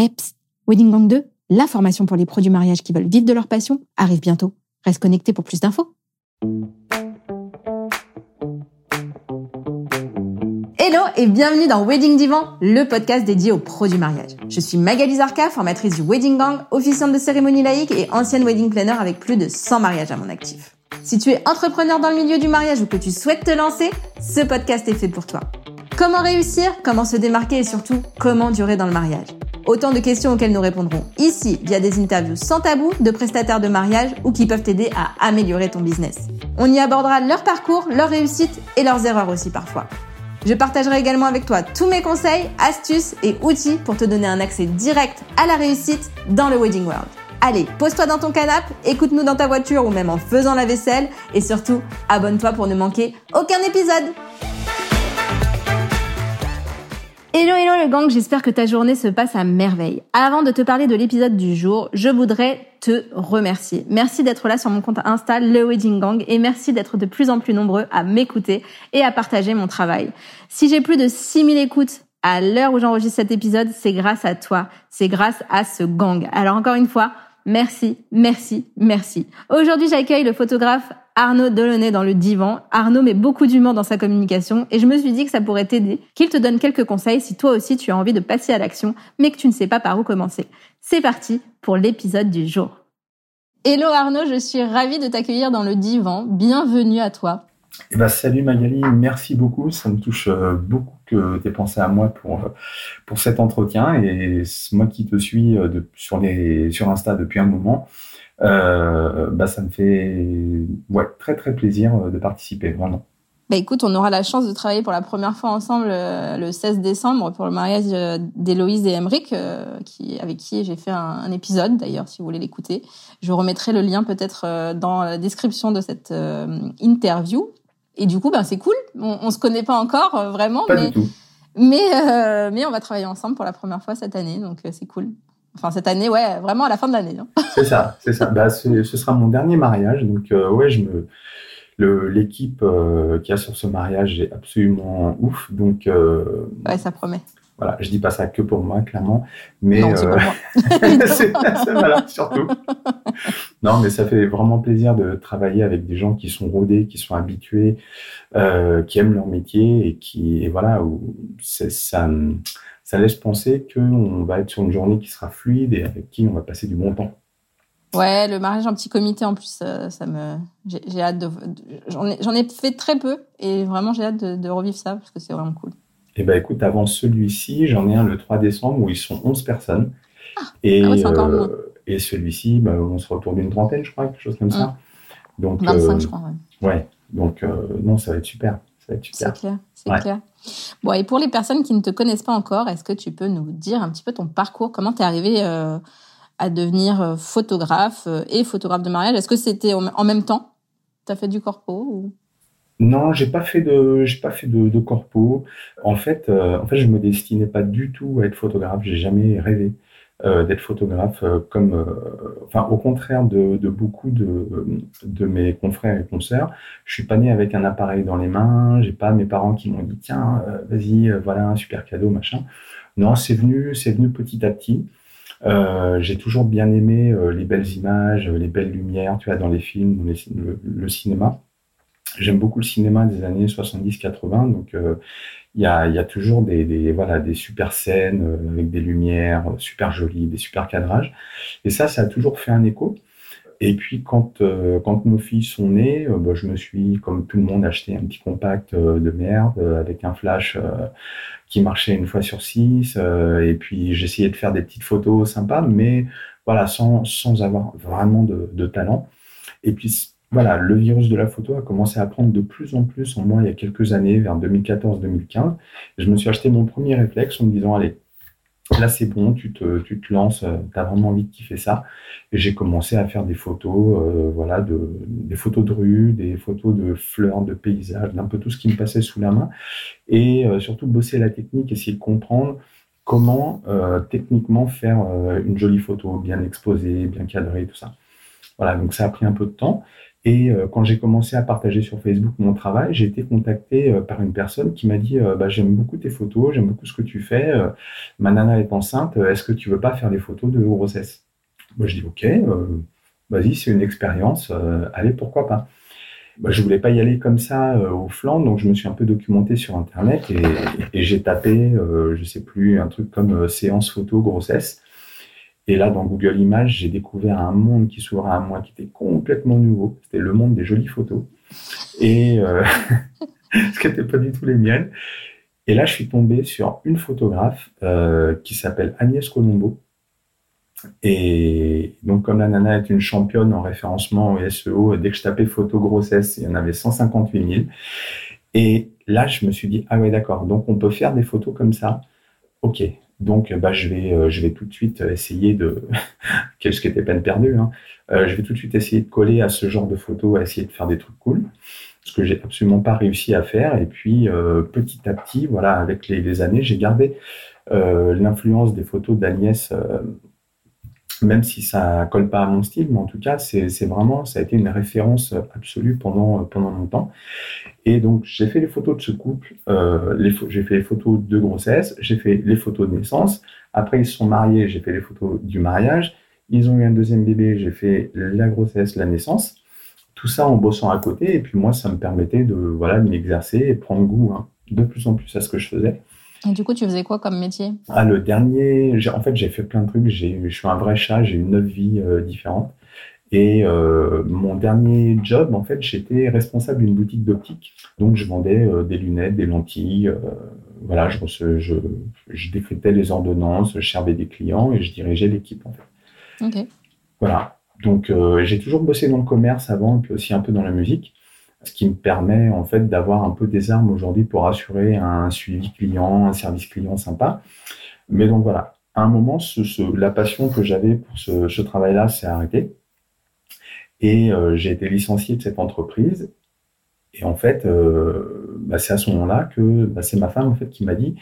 Eh, Wedding Gang 2, la formation pour les pros du mariage qui veulent vivre de leur passion, arrive bientôt. Reste connecté pour plus d'infos. Hello et bienvenue dans Wedding Divan, le podcast dédié aux pros du mariage. Je suis Magali Zarka, formatrice du Wedding Gang, officiante de cérémonie laïque et ancienne wedding planner avec plus de 100 mariages à mon actif. Si tu es entrepreneur dans le milieu du mariage ou que tu souhaites te lancer, ce podcast est fait pour toi. Comment réussir, comment se démarquer et surtout comment durer dans le mariage? Autant de questions auxquelles nous répondrons ici via des interviews sans tabou de prestataires de mariage ou qui peuvent t'aider à améliorer ton business. On y abordera leur parcours, leurs réussites et leurs erreurs aussi parfois. Je partagerai également avec toi tous mes conseils, astuces et outils pour te donner un accès direct à la réussite dans le Wedding World. Allez, pose-toi dans ton canapé, écoute-nous dans ta voiture ou même en faisant la vaisselle et surtout, abonne-toi pour ne manquer aucun épisode. Hello hello le gang, j'espère que ta journée se passe à merveille. Avant de te parler de l'épisode du jour, je voudrais te remercier. Merci d'être là sur mon compte Insta, le Wedding Gang, et merci d'être de plus en plus nombreux à m'écouter et à partager mon travail. Si j'ai plus de 6000 écoutes à l'heure où j'enregistre cet épisode, c'est grâce à toi, c'est grâce à ce gang. Alors encore une fois, Merci, merci, merci. Aujourd'hui, j'accueille le photographe Arnaud Delaunay dans le divan. Arnaud met beaucoup d'humour dans sa communication et je me suis dit que ça pourrait t'aider, qu'il te donne quelques conseils si toi aussi tu as envie de passer à l'action, mais que tu ne sais pas par où commencer. C'est parti pour l'épisode du jour. Hello Arnaud, je suis ravie de t'accueillir dans le divan. Bienvenue à toi. Eh ben, salut Magali, merci beaucoup. Ça me touche euh, beaucoup que tu aies pensé à moi pour, euh, pour cet entretien. Et moi qui te suis euh, sur, les, sur Insta depuis un moment, euh, bah, ça me fait ouais, très très plaisir de participer, vraiment. Bah écoute, on aura la chance de travailler pour la première fois ensemble le 16 décembre pour le mariage d'Héloïse et Emeric, qui, avec qui j'ai fait un, épisode d'ailleurs, si vous voulez l'écouter. Je remettrai le lien peut-être dans la description de cette interview. Et du coup, ben c'est cool. On, on se connaît pas encore euh, vraiment, pas mais du tout. mais euh, mais on va travailler ensemble pour la première fois cette année, donc euh, c'est cool. Enfin cette année, ouais, vraiment à la fin de l'année. Hein. C'est ça, c'est ça. Bah, ce sera mon dernier mariage, donc ouais, je me l'équipe qui a sur ce mariage est absolument ouf, donc ouais, ça promet. Voilà, je dis pas ça que pour moi, clairement, mais non, c'est pour moi. voilà, surtout. Non, mais ça fait vraiment plaisir de travailler avec des gens qui sont rodés, qui sont habitués, euh, qui aiment leur métier et qui, et voilà, où ça, ça laisse penser qu'on va être sur une journée qui sera fluide et avec qui on va passer du bon temps. Ouais, le mariage en petit comité, en plus, ça, ça me, j'ai hâte de, j'en ai, j'en ai fait très peu et vraiment j'ai hâte de, de revivre ça parce que c'est vraiment cool. Eh ben, écoute, avant celui-ci, j'en ai un le 3 décembre où ils sont 11 personnes. Ah, et, ah ouais, encore euh, et celui-ci, bah, on se retourne d'une trentaine, je crois, quelque chose comme ça. Mmh. Donc, 25, euh, je crois. Ouais. ouais. Donc, euh, non, ça va être super. Ça va être super. C'est clair. C'est ouais. clair. Bon, et pour les personnes qui ne te connaissent pas encore, est-ce que tu peux nous dire un petit peu ton parcours? Comment tu es arrivé euh, à devenir photographe et photographe de mariage? Est-ce que c'était en même temps? Tu as fait du corpo ou... Non, j'ai pas fait de, j'ai pas fait de, de corpo. En fait, euh, en fait, je me destinais pas du tout à être photographe. J'ai jamais rêvé euh, d'être photographe. Euh, comme, euh, enfin, au contraire de, beaucoup de, de mes confrères et consoeurs, je suis pas né avec un appareil dans les mains. J'ai pas mes parents qui m'ont dit tiens, vas-y, voilà un super cadeau, machin. Non, c'est venu, c'est venu petit à petit. j'ai toujours bien aimé les belles images, les belles lumières, tu vois, dans les films, le, le cinéma. J'aime beaucoup le cinéma des années 70-80, donc il y, a, toujours des, voilà, des super scènes euh, avec des lumières euh, super jolies, des super cadrages. Et ça, ça a toujours fait un écho. Et puis quand, euh, quand nos filles sont nées, bah, je me suis, comme tout le monde, acheté un petit compact de merde avec un flash qui marchait une fois sur six. et puis j'essayais de faire des petites photos sympas, mais voilà, sans, sans avoir vraiment de, de talent. Et puis voilà, le virus de la photo a commencé à prendre de plus en plus en moi il y a quelques années, vers 2014-2015. Je me suis acheté mon premier réflexe en me disant, allez, là c'est bon, tu te, tu lances, euh, tu as vraiment envie de kiffer ça. Et j'ai commencé à faire des photos, euh, voilà, de, des photos de rue, des photos de fleurs, de paysages, d'un peu tout ce qui me passait sous la main. Et euh, surtout bosser la technique, essayer de comprendre comment techniquement faire une jolie photo, bien exposée, bien cadrée, tout ça. Voilà, donc ça a pris un peu de temps. Et quand j'ai commencé à partager sur Facebook mon travail, j'ai été contacté par une personne qui m'a dit bah, J'aime beaucoup tes photos, j'aime beaucoup ce que tu fais. ma nana est enceinte, est-ce que tu veux pas faire des photos de grossesse? Moi, je dis Ok, vas-y, c'est une expérience, allez, pourquoi pas? Bah, je voulais pas y aller comme ça euh, au flanc, donc je me suis un peu documenté sur Internet et, j'ai tapé, euh, je sais plus, un truc comme euh, séance photo grossesse. Et là, dans Google Images, j'ai découvert un monde qui s'ouvrait à moi, qui était complètement nouveau. C'était le monde des jolies photos. Et euh, ce qui n'était pas du tout les miennes. Et là, je suis tombé sur une photographe qui s'appelle Agnès Colombo, et donc, comme la nana est une championne en référencement au SEO, dès que je tapais photo grossesse, il y en avait 158 000. Et là, je me suis dit, ah ouais, d'accord, donc on peut faire des photos comme ça. Ok, donc bah, je, vais, euh, je vais tout de suite essayer de... Qu'est-ce qui était peine perdue hein. euh, Je vais tout de suite essayer de coller à ce genre de photos, essayer de faire des trucs cool. Ce que j'ai absolument pas réussi à faire. Et puis, euh, petit à petit, voilà, avec les, les années, j'ai gardé l'influence des photos d'Agnès même si ça colle pas à mon style, mais en tout cas, c'est vraiment, ça a été une référence absolue pendant, pendant longtemps. Et donc, j'ai fait les photos de ce couple, euh, j'ai fait les photos de grossesse, j'ai fait les photos de naissance. Après, ils se sont mariés, j'ai fait les photos du mariage. Ils ont eu un deuxième bébé, j'ai fait la grossesse, la naissance. Tout ça en bossant à côté. Et puis moi, ça me permettait de voilà, m'exercer et prendre goût hein, de plus en plus à ce que je faisais. Et du coup, tu faisais quoi comme métier? Ah, le dernier, en fait, j'ai fait plein de trucs. Je suis un vrai chat, j'ai eu neuf vies euh, différentes. Et euh, mon dernier job, en fait, j'étais responsable d'une boutique d'optique. Donc, je vendais euh, des lunettes, des lentilles. voilà, je, je, je, les ordonnances, je servais des clients et je dirigeais l'équipe, en fait. Ok. Voilà. Donc, j'ai toujours bossé dans le commerce avant, et puis aussi un peu dans la musique ce qui me permet en fait d'avoir un peu des armes aujourd'hui pour assurer un suivi client, un service client sympa. Mais donc voilà, à un moment, ce, la passion que j'avais pour ce, ce travail-là s'est arrêtée et euh, j'ai été licencié de cette entreprise. Et en fait, euh, bah, c'est à ce moment-là que bah, c'est ma femme en fait qui m'a dit,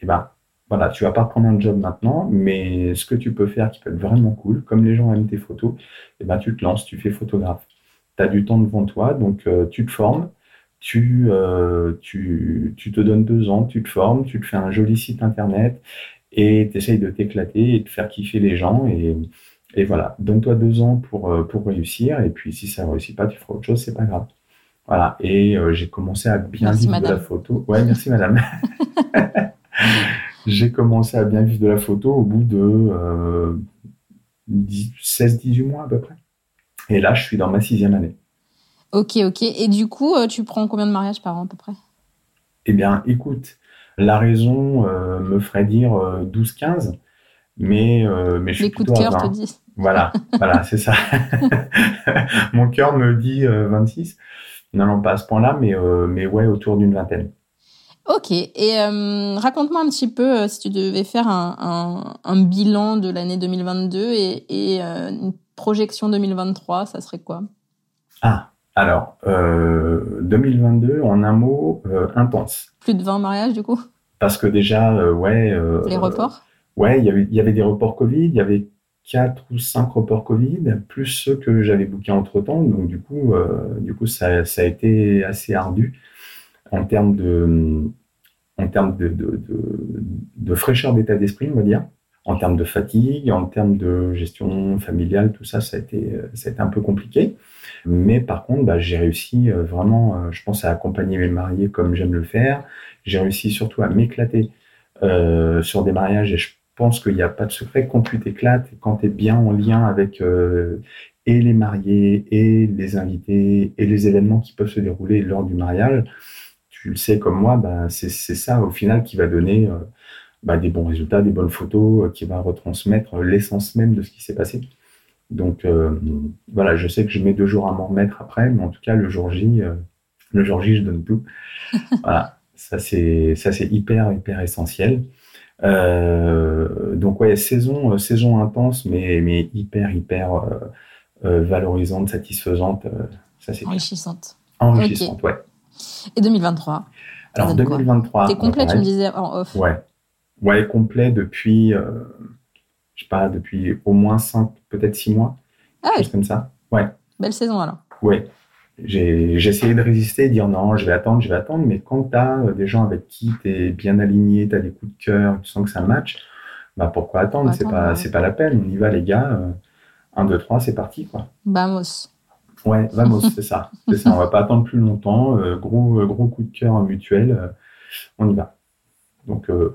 eh ben voilà, tu vas pas prendre un job maintenant, mais ce que tu peux faire qui peut être vraiment cool, comme les gens aiment tes photos, eh ben tu te lances, tu fais photographe tu as du temps devant toi, donc euh, tu te formes, tu, euh, tu, tu, te donnes deux ans, tu te formes, tu te fais un joli site internet et tu essayes de t'éclater et de faire kiffer les gens. Et, et voilà, donne-toi deux ans pour, euh, pour réussir. Et puis si ça ne réussit pas, tu feras autre chose, c'est pas grave. Voilà, et j'ai commencé à bien vivre de la photo. Ouais, merci madame. j'ai commencé à bien vivre de la photo au bout de 16-18 mois à peu près. Et là, je suis dans ma sixième année. Ok, ok. Et du coup, euh, tu prends combien de mariages par an à peu près? Eh bien, écoute, la raison euh, me ferait dire 12-15, euh, mais, mais je suis Les coups de cœur te disent. Voilà, voilà, c'est ça. Mon cœur me dit 26. Non, non, pas à ce point-là, mais, mais ouais, autour d'une vingtaine. Ok, et raconte-moi un petit peu si tu devais faire un, un, bilan de l'année 2022 et, et une projection 2023, ça serait quoi? Ah, alors, 2022, euh, en un mot, euh, intense. Plus de 20 mariages, du coup? Parce que déjà, euh, ouais... Les reports? Ouais, il y, avait, y avait des reports Covid, il y avait 4 ou 5 reports Covid, plus ceux que j'avais bookés entre-temps. Donc, du coup, du coup ça, ça, a été assez ardu en termes de, en termes de, de, de, de fraîcheur d'état d'esprit, on va dire en termes de fatigue, en termes de gestion familiale, tout ça, ça a été, ça a été un peu compliqué. Mais par contre, bah, j'ai réussi euh, vraiment, euh, je pense, à accompagner mes mariés comme j'aime le faire. J'ai réussi surtout à m'éclater euh, sur des mariages et je pense qu'il n'y a pas de secret. Quand tu t'éclates, quand tu es bien en lien avec euh, et les mariés et les invités et les événements qui peuvent se dérouler lors du mariage, tu le sais comme moi, bah, c'est ça au final qui va donner bah, des bons résultats, des bonnes photos, euh, qui va retransmettre l'essence même de ce qui s'est passé. Donc euh, voilà, je sais que je mets deux jours à m'en remettre après, mais en tout cas le jour J, euh, le jour J, je donne tout. voilà, ça c'est ça c'est hyper hyper essentiel. donc ouais, saison saison intense, mais mais hyper hyper valorisante, satisfaisante. ça c'est enrichissante. Enrichissante, ouais. Et 2023 Alors 2023. T'es complet, tu me disais en off. Ouais, ouais, complet depuis, euh, je sais pas, depuis au moins 5, peut-être 6 mois. Ah oui. comme ça. Ouais. Belle saison alors. Ouais. j'ai essayé de résister, dire non, je vais attendre, je vais attendre, mais quand tu as des gens avec qui tu es bien aligné, tu as des coups de cœur, tu sens que ça match, bah pourquoi attendre? C'est pas, c'est pas la peine, on y va les gars. 1, 2, 3, c'est parti quoi. Vamos. Ouais, vamos, c'est ça. C'est ça, on va pas attendre plus longtemps. Euh, gros, gros coup de cœur mutuel, euh, on y va. Donc euh,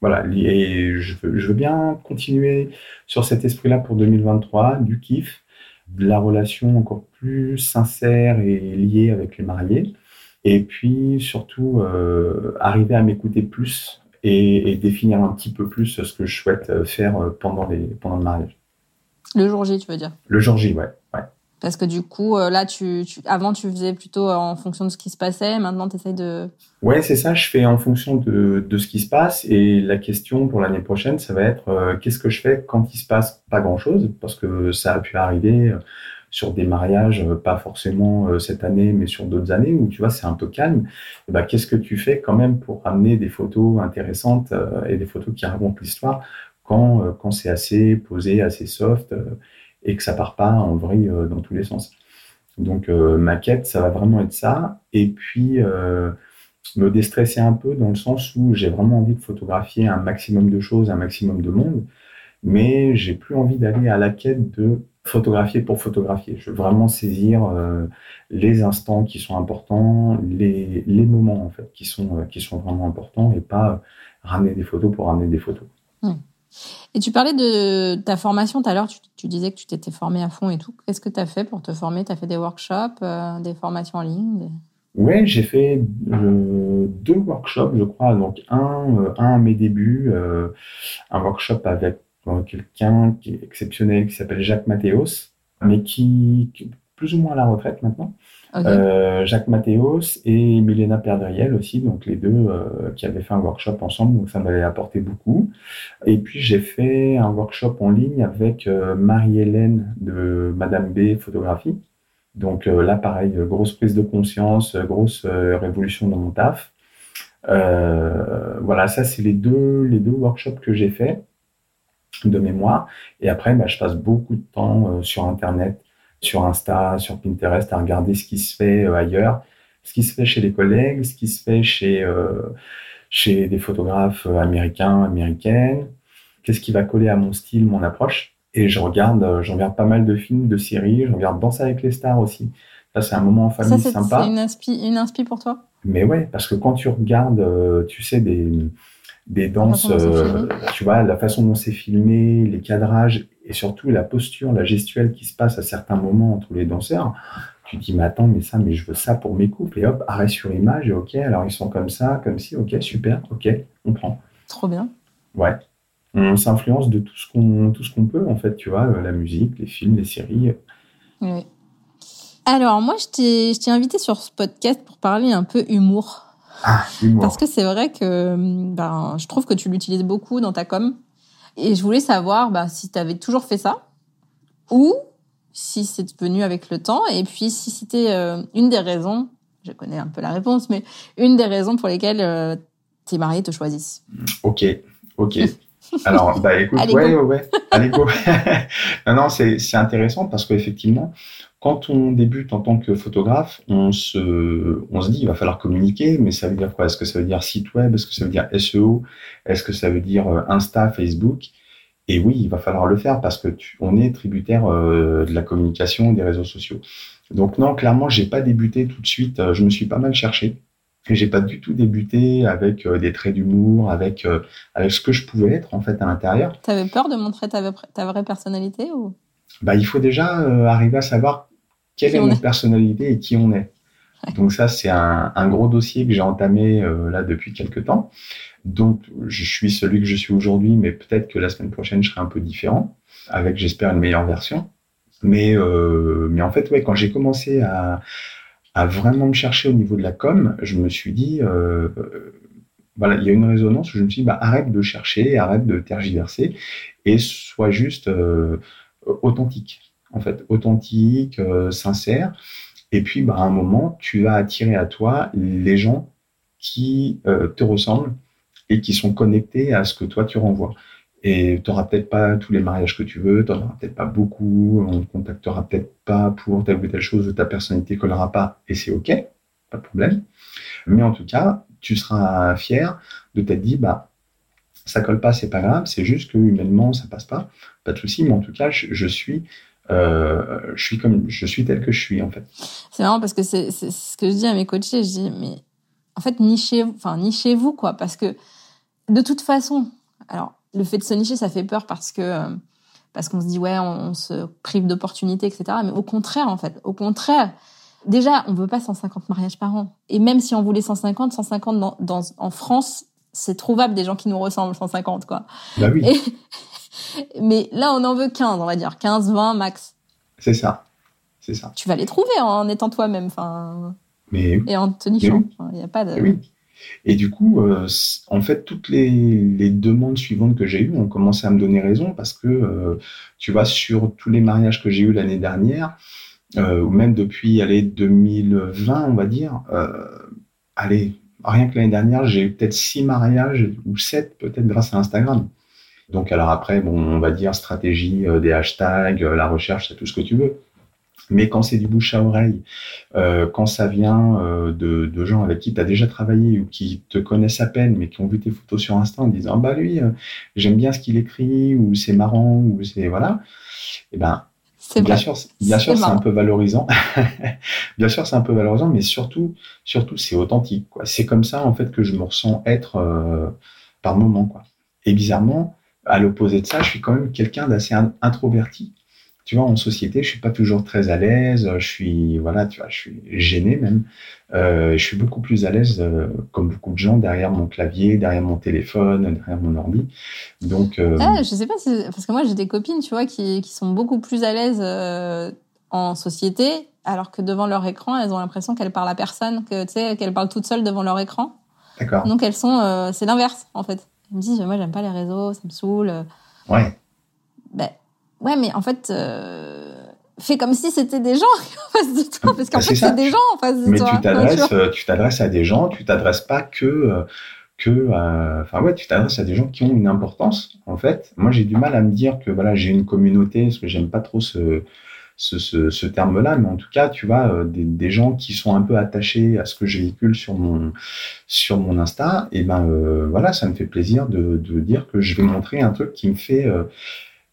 voilà, et je veux, je veux bien continuer sur cet esprit-là pour 2023, du kiff, de la relation encore plus sincère et liée avec les mariés. Et puis surtout, arriver à m'écouter plus et, définir un petit peu plus ce que je souhaite faire pendant, les, pendant le mariage. Le jour J, tu veux dire? Le jour J, ouais. Parce que du coup, euh, là, tu, avant, tu faisais plutôt en fonction de ce qui se passait. Maintenant, tu essayes de... Ouais, c'est ça. Je fais en fonction de, de, ce qui se passe. Et la question pour l'année prochaine, ça va être euh, qu'est-ce que je fais quand il se passe pas grand-chose? Parce que ça a pu arriver euh, sur des mariages, pas forcément cette année, mais sur d'autres années où tu vois c'est un peu calme. Ben, qu'est-ce que tu fais quand même pour amener des photos intéressantes et des photos qui racontent l'histoire quand, quand c'est assez posé, assez soft et que ça part pas en vrille euh, dans tous les sens. Donc euh, ma quête, ça va vraiment être ça. Et puis euh, me déstresser un peu dans le sens où j'ai vraiment envie de photographier un maximum de choses, un maximum de monde, mais j'ai plus envie d'aller à la quête de photographier pour photographier. Je veux vraiment saisir les instants qui sont importants, les, moments en fait qui sont qui sont vraiment importants et pas ramener des photos pour ramener des photos. Mmh. Et tu parlais de ta formation tout à l'heure, tu, disais que tu t'étais formé à fond et tout. Qu'est-ce que tu as fait pour te former? Tu as fait des workshops, euh, des formations en ligne Oui, j'ai fait euh, deux workshops, je crois. Donc, un, euh, un à mes débuts, un workshop avec quelqu'un qui est exceptionnel, qui s'appelle Jacques Mathéos, mais qui, qui, est plus ou moins à la retraite maintenant, euh, Jacques Mathéos et Milena Perdriel aussi, donc les deux euh, qui avaient fait un workshop ensemble, donc ça m'avait apporté beaucoup. Et puis j'ai fait un workshop en ligne avec euh, Marie-Hélène de Madame B Photographie. Donc là, pareil, grosse prise de conscience, grosse révolution dans mon taf. voilà, ça c'est les deux les deux workshops que j'ai fait de mémoire. Et après, bah, je passe beaucoup de temps sur Internet sur Insta, sur Pinterest, à regarder ce qui se fait euh, ailleurs, ce qui se fait chez les collègues, ce qui se fait chez, euh, chez des photographes euh, américains, américaines, qu'est-ce qui va coller à mon style, mon approche? Et je regarde, je regarde pas mal de films, de séries, je regarde Danse avec les stars aussi. Ça, c'est un moment en famille ça, sympa. C'est une inspi, une inspi pour toi? Mais ouais, parce que quand tu regardes, tu sais, des, des danses, tu vois, la façon dont c'est filmé, les cadrages, et surtout la posture, la gestuelle qui se passe à certains moments entre les danseurs, tu te dis, mais attends, mais ça, mais je veux ça pour mes couples. Et hop, arrêt sur image, et ok, alors ils sont comme ça, comme si, ok, super, ok, on prend. Trop bien. Ouais. On s'influence de tout ce qu'on tout ce qu'on peut, en fait, tu vois, la musique, les films, les séries. Oui. Alors, moi, je t'ai invité sur ce podcast pour parler un peu humour. Ah. Parce que c'est vrai que ben, je trouve que tu l'utilises beaucoup dans ta com. Et je voulais savoir bah, si tu avais toujours fait ça ou si c'est venu avec le temps et puis si c'était euh, une des raisons, je connais un peu la réponse, mais une des raisons pour lesquelles euh, tes mariés te choisissent. Ok, ok. Alors, bah écoute, Allez, ouais, ouais, ouais, Allez, go. non, non, c'est intéressant parce qu'effectivement, quand on débute en tant que photographe, on se, on se dit il va falloir communiquer, mais ça veut dire quoi? Est-ce que ça veut dire site web? Est-ce que ça veut dire SEO Est-ce que ça veut dire euh, Insta, Facebook? Et oui, il va falloir le faire parce que tu, on est tributaire euh, de la communication, des réseaux sociaux. Donc non, clairement, j'ai pas débuté tout de suite. Euh, je me suis pas mal cherché. Et j'ai pas du tout débuté avec des traits d'humour, avec avec ce que je pouvais être en fait à l'intérieur. Tu avais peur de montrer ta, ta vraie personnalité ou? Bah, il faut déjà arriver à savoir quelle est notre personnalité et qui on est. Donc ça, c'est un, gros dossier que j'ai entamé euh, là depuis quelques temps. Donc je suis celui que je suis aujourd'hui, mais peut-être que la semaine prochaine, je serai un peu différent, avec j'espère une meilleure version. Mais, euh, mais en fait, ouais, quand j'ai commencé à, à vraiment me chercher au niveau de la com, je me suis dit, euh, voilà, il y a une résonance où je me suis dit, bah, arrête de chercher, arrête de tergiverser et sois juste authentique en fait, authentique, euh, sincère. Et puis, bah, à un moment, tu vas attirer à toi les gens qui euh, te ressemblent et qui sont connectés à ce que toi tu renvoies. Et tu n'auras peut-être pas tous les mariages que tu veux, tu n'en auras peut-être pas beaucoup, on ne te contactera peut-être pas pour telle ou telle chose, ta personnalité ne collera pas, et c'est OK, pas de problème. Mais en tout cas, tu seras fier de t'être dit, bah, ça colle pas, c'est pas grave, c'est juste que humainement, ça passe pas, pas de souci, mais en tout cas, je, suis. Euh, je suis comme je suis tel que je suis en fait. C'est marrant parce que c'est ce que je dis à mes coachés, je dis mais en fait nichez enfin nichez-vous quoi parce que de toute façon alors le fait de se nicher, ça fait peur parce que euh, parce qu'on se dit ouais, on, se prive d'opportunités, etc. Mais au contraire, en fait, au contraire, déjà, on veut pas 150 mariages par an. Et même si on voulait 150, 150 dans, dans en France, c'est trouvable des gens qui nous ressemblent 150 quoi. Bah oui. Mais là, on en veut 15, on va dire 15, 20 max. C'est ça, c'est ça. Tu vas les trouver en étant toi-même, enfin. Mais et en te nichant. Il n'y a pas de. Oui. Et du coup, euh, en fait, toutes les, demandes suivantes que j'ai eues ont commencé à me donner raison parce que, euh, tu vois, sur tous les mariages que j'ai eus l'année dernière, euh, ou même depuis, allez, 2020, on va dire, allez, rien que l'année dernière, j'ai eu peut-être six mariages ou sept peut-être grâce à Instagram. Donc alors après, bon, on va dire stratégie des hashtags, la recherche, c'est tout ce que tu veux. Mais quand c'est du bouche à oreille, euh, quand ça vient euh, de, de, gens avec qui tu as déjà travaillé ou qui te connaissent à peine, mais qui ont vu tes photos sur Insta en disant bah lui, euh, j'aime bien ce qu'il écrit, ou c'est marrant, ou c'est voilà, et eh ben bien sûr, bien sûr, c'est un peu valorisant. bien sûr, c'est un peu valorisant, mais surtout, surtout, c'est authentique. Quoi. C'est comme ça en fait que je me ressens être euh, par moment. Quoi. Et bizarrement, à l'opposé de ça, je suis quand même quelqu'un d'assez introverti tu vois, en société, je suis pas toujours très à l'aise. Je suis, voilà, tu vois, je suis gêné même. Euh, je suis beaucoup plus à l'aise, euh, comme beaucoup de gens, derrière mon clavier, derrière mon téléphone, derrière mon ordi. Donc, euh... ah, je sais pas si, parce que moi j'ai des copines, tu vois, qui, qui sont beaucoup plus à l'aise euh, en société, alors que devant leur écran, elles ont l'impression qu'elles parlent à personne, que tu sais, qu'elles parlent toutes seules devant leur écran. D'accord. Donc elles sont, euh, c'est l'inverse en fait. Elles me disent, moi j'aime pas les réseaux, ça me saoule. Ouais. Ben, Ouais, mais en fait, euh, fais comme si c'était des gens en face de toi, parce qu'en bah, fait, c'est des gens en face de mais toi. Mais tu t'adresses, euh, tu t'adresses à des gens, tu t'adresses pas que, euh, que, enfin ouais, tu t'adresses à des gens qui ont une importance. En fait, moi, j'ai du mal à me dire que voilà, j'ai une communauté, parce que j'aime pas trop ce, ce, ce, ce terme-là, mais en tout cas, tu vois, des, des, gens qui sont un peu attachés à ce que je véhicule sur mon sur mon Insta, et ben voilà, ça me fait plaisir de, de dire que je vais montrer un truc qui me fait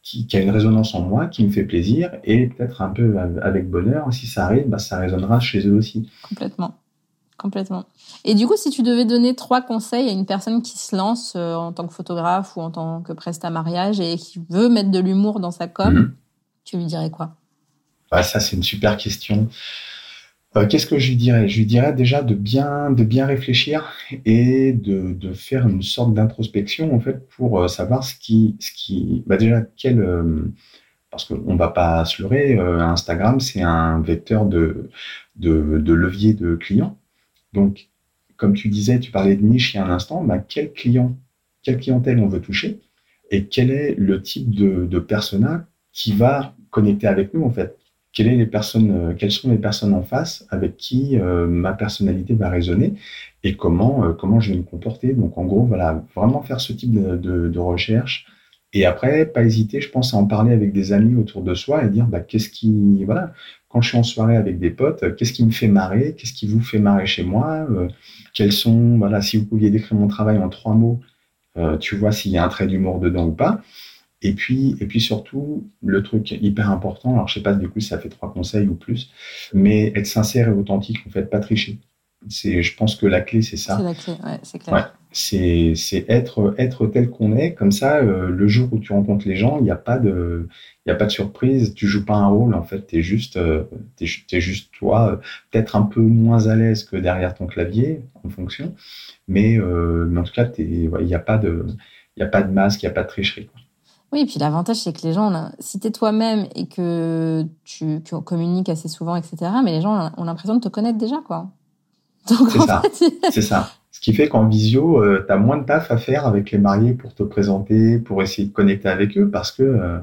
qui, a une résonance en moi, qui me fait plaisir, et peut-être un peu avec bonheur, si ça arrive, bah, ça résonnera chez eux aussi. Complètement. Complètement. Et du coup, si tu devais donner trois conseils à une personne qui se lance euh, en tant que photographe ou en tant que presta mariage et qui veut mettre de l'humour dans sa com, mhm. tu lui dirais quoi? Bah, Ça, c'est une super question. Euh, qu'est-ce que je lui dirais? Je lui dirais déjà de bien, de bien réfléchir et de, de faire une sorte d'introspection en fait pour euh, savoir ce qui, ce qui, bah déjà quel, euh, parce qu'on va pas se leurrer, Instagram c'est un vecteur de, de, de, levier de clients. Donc, comme tu disais, tu parlais de niche il y a un instant, bah, quel client, quelle clientèle on veut toucher et quel est le type de, de persona qui va connecter avec nous en fait? Euh, quelles sont les personnes en face avec qui euh, ma personnalité va résonner et comment, euh, comment je vais me comporter. Donc, en gros, voilà, vraiment faire ce type de, de, recherche. Et après, pas hésiter, je pense, à en parler avec des amis autour de soi et dire, bah, qu'est-ce qui, voilà, quand je suis en soirée avec des potes, qu'est-ce qui me fait marrer, qu'est-ce qui vous fait marrer chez moi, quels sont, voilà, si vous pouviez décrire mon travail en trois mots, tu vois s'il y a un trait d'humour dedans ou pas. Et puis, et puis surtout, le truc hyper important, alors je sais pas du coup si ça fait trois conseils ou plus, mais être sincère et authentique, en fait, pas tricher. C'est, je pense que la clé, c'est ça. C'est la clé, ouais, c'est clair. Ouais, c'est, c'est être, être tel qu'on est, comme ça, euh, le jour où tu rencontres les gens, il n'y a pas de, il y a pas de surprise, tu joues pas un rôle, en fait, t'es juste, euh, t'es, juste toi, peut-être un peu moins à l'aise que derrière ton clavier, en fonction, mais, euh, mais en tout cas, il n'y a pas de, il a pas de masque, il n'y a pas de tricherie. Quoi. Oui, et puis l'avantage, c'est que les gens, si tu es toi-même et que tu, communiques assez souvent, etc., mais les gens ont l'impression de te connaître déjà, quoi. C'est ça. C'est ça. Ce qui fait qu'en visio, euh, tu as moins de taf à faire avec les mariés pour te présenter, pour essayer de connecter avec eux, parce que euh,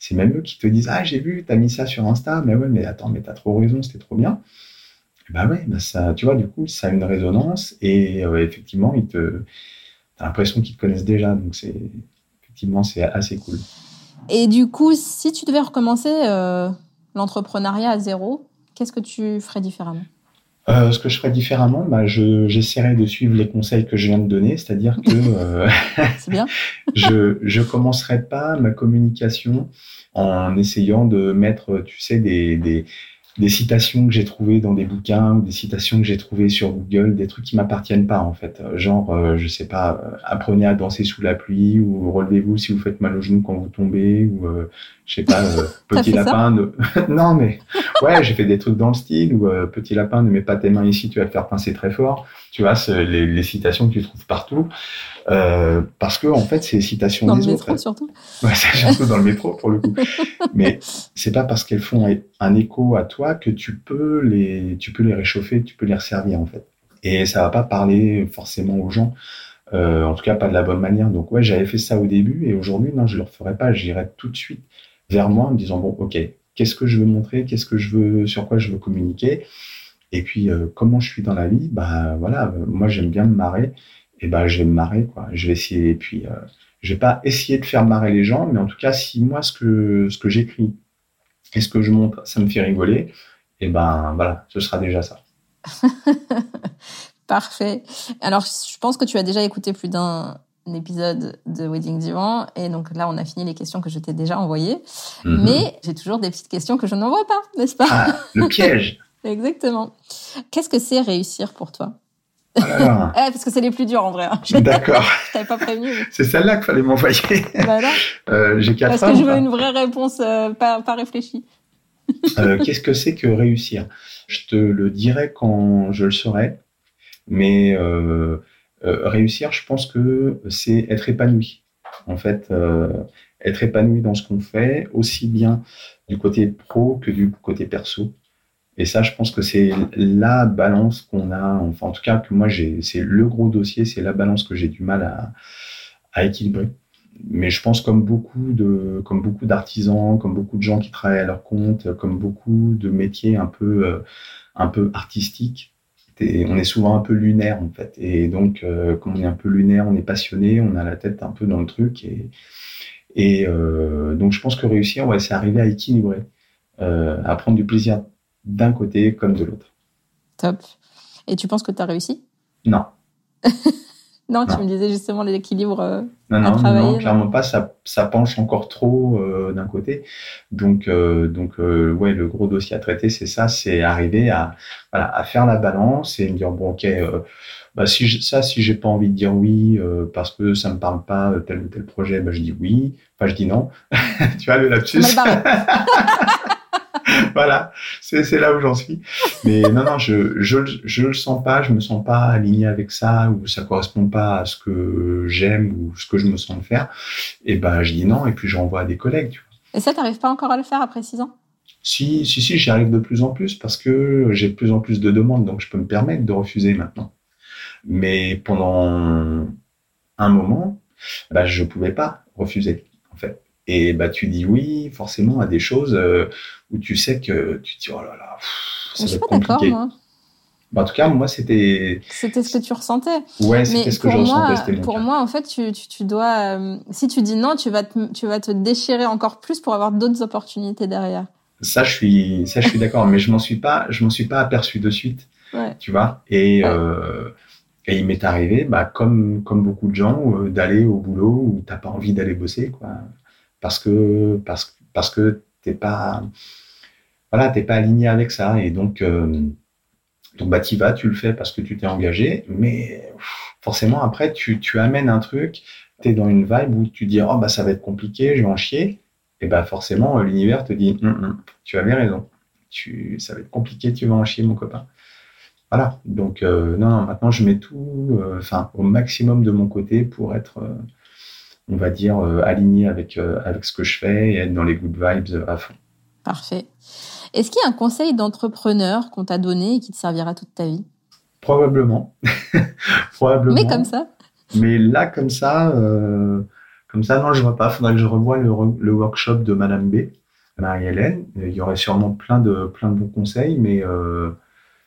c'est même eux qui te disent Ah, j'ai vu, tu as mis ça sur Insta, mais ouais, mais attends, mais tu as trop raison, c'était trop bien. Bah ouais, bah ça, tu vois, du coup, ça a une résonance et euh, effectivement, ils te, as l'impression qu'ils te connaissent déjà, donc c'est effectivement, c'est assez cool. Et du coup, si tu devais recommencer euh, l'entrepreneuriat à zéro, qu'est-ce que tu ferais différemment? Euh, ce que je ferais différemment, bah, j'essaierais de suivre les conseils que je viens de donner, c'est-à-dire que euh, bien. je je commencerai pas ma communication en essayant de mettre, tu sais, des, des des citations que j'ai trouvées dans des bouquins ou des citations que j'ai trouvées sur Google, des trucs qui m'appartiennent pas en fait. Genre, euh, je sais pas, euh, apprenez à danser sous la pluie ou relevez-vous si vous faites mal aux genoux quand vous tombez ou euh, je sais pas, euh, petit lapin. non mais ouais, j'ai fait des trucs dans le style ou petit lapin ne mets pas tes mains ici, tu vas te faire pincer très fort. Tu vois, les, les, citations que tu trouves partout. Euh, parce que en fait, c'est les citations dans des le autres. Métro, surtout. Ouais, c'est surtout dans le métro pour le coup. Mais c'est pas parce qu'elles font un écho à toi que tu peux les, tu peux les réchauffer, tu peux les resservir en fait. Et ça va pas parler forcément aux gens. Euh, en tout cas, pas de la bonne manière. Donc ouais, j'avais fait ça au début et aujourd'hui, non, je le referai pas. J'irai tout de suite vers moi en me disant bon, ok, qu'est-ce que je veux montrer, qu'est-ce que je veux, sur quoi je veux communiquer? Et puis euh, comment je suis dans la vie, bah voilà, moi j'aime bien me marrer et ben je vais me marrer quoi. Je vais essayer et puis euh, je vais pas essayer de faire marrer les gens, mais en tout cas si moi ce que j'écris et ce que je montre, ça me fait rigoler, et ben voilà, ce sera déjà ça. Parfait. Alors je pense que tu as déjà écouté plus d'un épisode de Wedding Divan et donc là on a fini les questions que je t'ai déjà envoyées, mhm. mais j'ai toujours des petites questions que je n'envoie pas, n'est-ce pas? Ah, Le piège. Exactement. Qu'est-ce que c'est réussir pour toi? Ah. parce que c'est les plus durs en vrai. Hein. D'accord. je t'avais pas prévenu. C'est celle-là qu'il fallait m'envoyer. Voilà. euh, J'ai quatre Parce que je veux une vraie réponse, euh, pas, pas réfléchie. euh, Qu'est-ce que c'est que réussir? Je te le dirai quand je le saurai. Mais réussir, je pense que c'est être épanoui. En fait, être épanoui dans ce qu'on fait, aussi bien du côté pro que du côté perso. Et ça, je pense que c'est la balance qu'on a, enfin, en tout cas, que moi, c'est le gros dossier, c'est la balance que j'ai du mal à, équilibrer. Mais je pense comme beaucoup comme beaucoup d'artisans, comme beaucoup de gens qui travaillent à leur compte, comme beaucoup de métiers un peu, euh, un peu artistiques, on est souvent un peu lunaire en fait. Et donc, euh, on est un peu lunaire, on est passionné, on a la tête un peu dans le truc. Et, euh, donc, je pense que réussir, c'est arriver à équilibrer, euh, à prendre du plaisir d'un côté comme de l'autre. Top. Et tu penses que tu as réussi? Non. non, tu me disais justement l'équilibre euh, non, non, Non, clairement pas. Ça, ça penche encore trop euh, d'un côté. Donc, euh, donc ouais, le gros dossier à traiter, c'est ça, c'est arriver à, voilà, à faire la balance et me dire bon, ok, bah si je, ça, si j'ai pas envie de dire oui parce que ça me parle pas tel ou tel projet, bah je dis oui. Enfin, je dis non. tu vois le lapsus? voilà, c'est là où j'en suis. Mais non, non, je, je, je le sens pas, je me sens pas aligné avec ça, ou ça correspond pas à ce que j'aime ou ce que je me sens de faire. Et ben, je dis non, et puis je renvoie à des collègues. Tu vois. Et ça, t'arrives pas encore à le faire après six ans? Si, si, si, j'y arrive de plus en plus parce que j'ai de plus en plus de demandes, donc je peux me permettre de refuser maintenant. Mais pendant un moment, bah, je pouvais pas refuser, en fait. Et bah, tu dis oui, forcément, à des choses euh, où tu sais que tu te dis, oh là là, ça va être compliqué. Moi. Bah, en tout cas, moi, c'était. C'était ce que tu ressentais. Ouais, c'était ce que je ressentais. Pour moi, en fait, tu, tu, tu dois. Euh, si tu dis non, tu vas, te, tu vas te déchirer encore plus pour avoir d'autres opportunités derrière. Ça, je suis, ça, je suis d'accord, mais je m'en suis pas, je m'en suis pas aperçu de suite. Ouais. Tu vois. Et, euh, et il m'est arrivé, bah, comme, comme beaucoup de gens, euh, d'aller au boulot où t'as pas envie d'aller bosser, quoi parce que parce parce que t'es pas voilà t'es pas aligné avec ça. Et donc euh, donc bah vas tu le fais parce que tu t'es engagé. Mais forcément après tu tu amènes un truc tu es dans une vibe où tu dis oh bah ça va être compliqué je vais en chier. Et bah forcément l'univers te dit hum, hum, tu avais raison. Tu ça va être compliqué tu vas en chier mon copain. Voilà. Donc euh, non, maintenant je mets tout euh, enfin au maximum de mon côté pour être on va dire, euh, aligné avec, euh, avec ce que je fais et être dans les good vibes à fond. Parfait. Est-ce qu'il y a un conseil d'entrepreneur qu'on t'a donné et qui te servira toute ta vie? Probablement. Probablement. Mais comme ça Mais là, comme ça, euh, comme ça, non, je vois pas. Il faudrait que je revoie le, le, workshop de Madame B, Marie-Hélène. Il y aurait sûrement plein de, plein de bons conseils, mais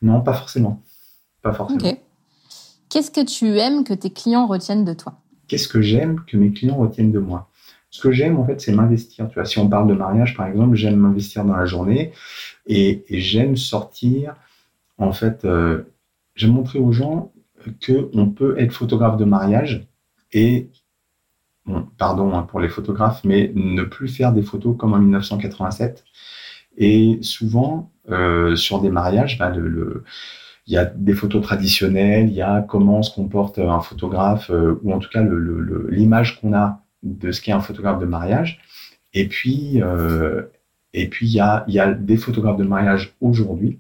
non, pas forcément. Pas forcément. Ok. Qu'est-ce que tu aimes que tes clients retiennent de toi? Qu'est-ce que j'aime que mes clients retiennent de moi Ce que j'aime, en fait, c'est m'investir. Tu vois, si on parle de mariage, par exemple, j'aime m'investir dans la journée et, j'aime sortir. En fait, euh, j'aime montrer aux gens que on peut être photographe de mariage et pardon hein, pour les photographes, mais ne plus faire des photos comme en 1987. Et souvent, euh, sur des mariages, bah, le, il y a des photos traditionnelles, il y a comment se comporte un photographe, euh, ou en tout cas l'image qu'on a de ce qu'est un photographe de mariage. Et puis, euh, et puis il y a, y a des photographes de mariage aujourd'hui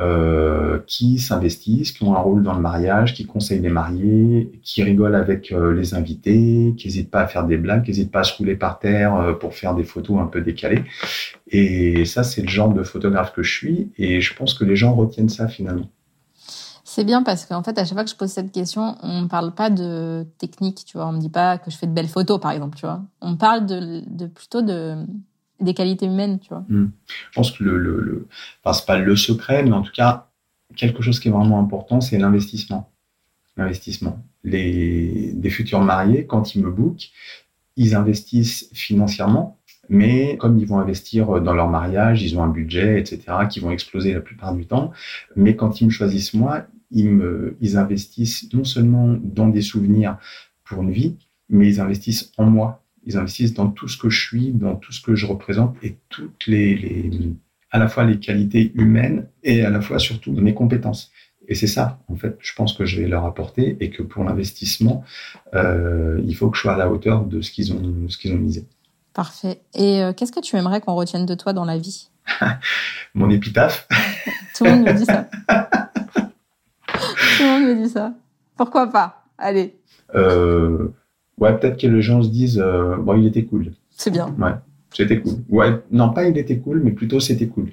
euh, qui s'investissent, qui ont un rôle dans le mariage, qui conseillent les mariés, qui rigolent avec euh, les invités, qui n'hésitent pas à faire des blagues, qui n'hésitent pas à se rouler par terre euh, pour faire des photos un peu décalées. Et ça, c'est le genre de photographe que je suis, et je pense que les gens retiennent ça finalement. C'est bien parce qu'en fait, à chaque fois que je pose cette question, on ne parle pas de technique, tu vois. On me dit pas que je fais de belles photos, par exemple, tu vois. On parle de, plutôt de des qualités humaines, tu vois. Hmm. Je pense que le, le, enfin, c'est pas le secret, mais en tout cas, quelque chose qui est vraiment important, c'est l'investissement. L'investissement. Les, futurs mariés, quand ils me bookent, ils investissent financièrement, mais comme ils vont investir dans leur mariage, ils ont un budget, etc., qui vont exploser la plupart du temps. Mais quand ils me choisissent moi, ils, me, ils investissent non seulement dans des souvenirs pour une vie, mais ils investissent en moi ils investissent dans tout ce que je suis, dans tout ce que je représente et toutes les, à la fois les qualités humaines et à la fois surtout mes compétences. Et c'est ça, en fait, je pense que je vais leur apporter et que pour l'investissement, euh, il faut que je sois à la hauteur de ce qu'ils ont, ce qu'ils ont misé. Parfait. Et euh, qu'est-ce que tu aimerais qu'on retienne de toi dans la vie? Mon épitaphe. Tout le monde me dit ça. Tout le monde me dit ça. Pourquoi pas? Allez. Euh, Ouais, peut-être que les gens se disent, euh, bon, il était cool. C'est bien. Ouais, c'était cool. Ouais, non, pas il était cool, mais plutôt c'était cool.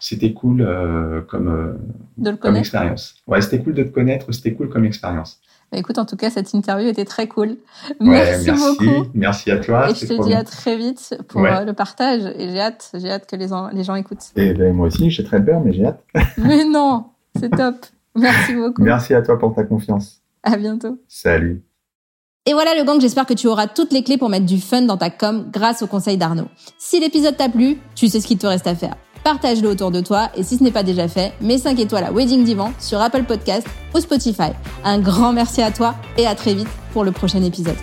C'était cool euh, comme, euh, de le comme expérience. Ouais, c'était cool de te connaître, c'était cool comme expérience. Bah, écoute, en tout cas, cette interview était très cool. merci, beaucoup. Merci à toi. Et je te dis à très vite pour le partage. Et j'ai hâte, j'ai hâte que les, les gens écoutent. Et ben, moi aussi, j'ai très peur, mais j'ai hâte. mais non, c'est top. Merci beaucoup. Merci à toi pour ta confiance. À bientôt. Salut. Et voilà le gang, j'espère que tu auras toutes les clés pour mettre du fun dans ta com grâce au conseil d'Arnaud. Si l'épisode t'a plu, tu sais ce qu'il te reste à faire. Partage-le autour de toi et si ce n'est pas déjà fait, mets 5 étoiles à Wedding Divan sur Apple Podcast ou Spotify. Un grand merci à toi et à très vite pour le prochain épisode.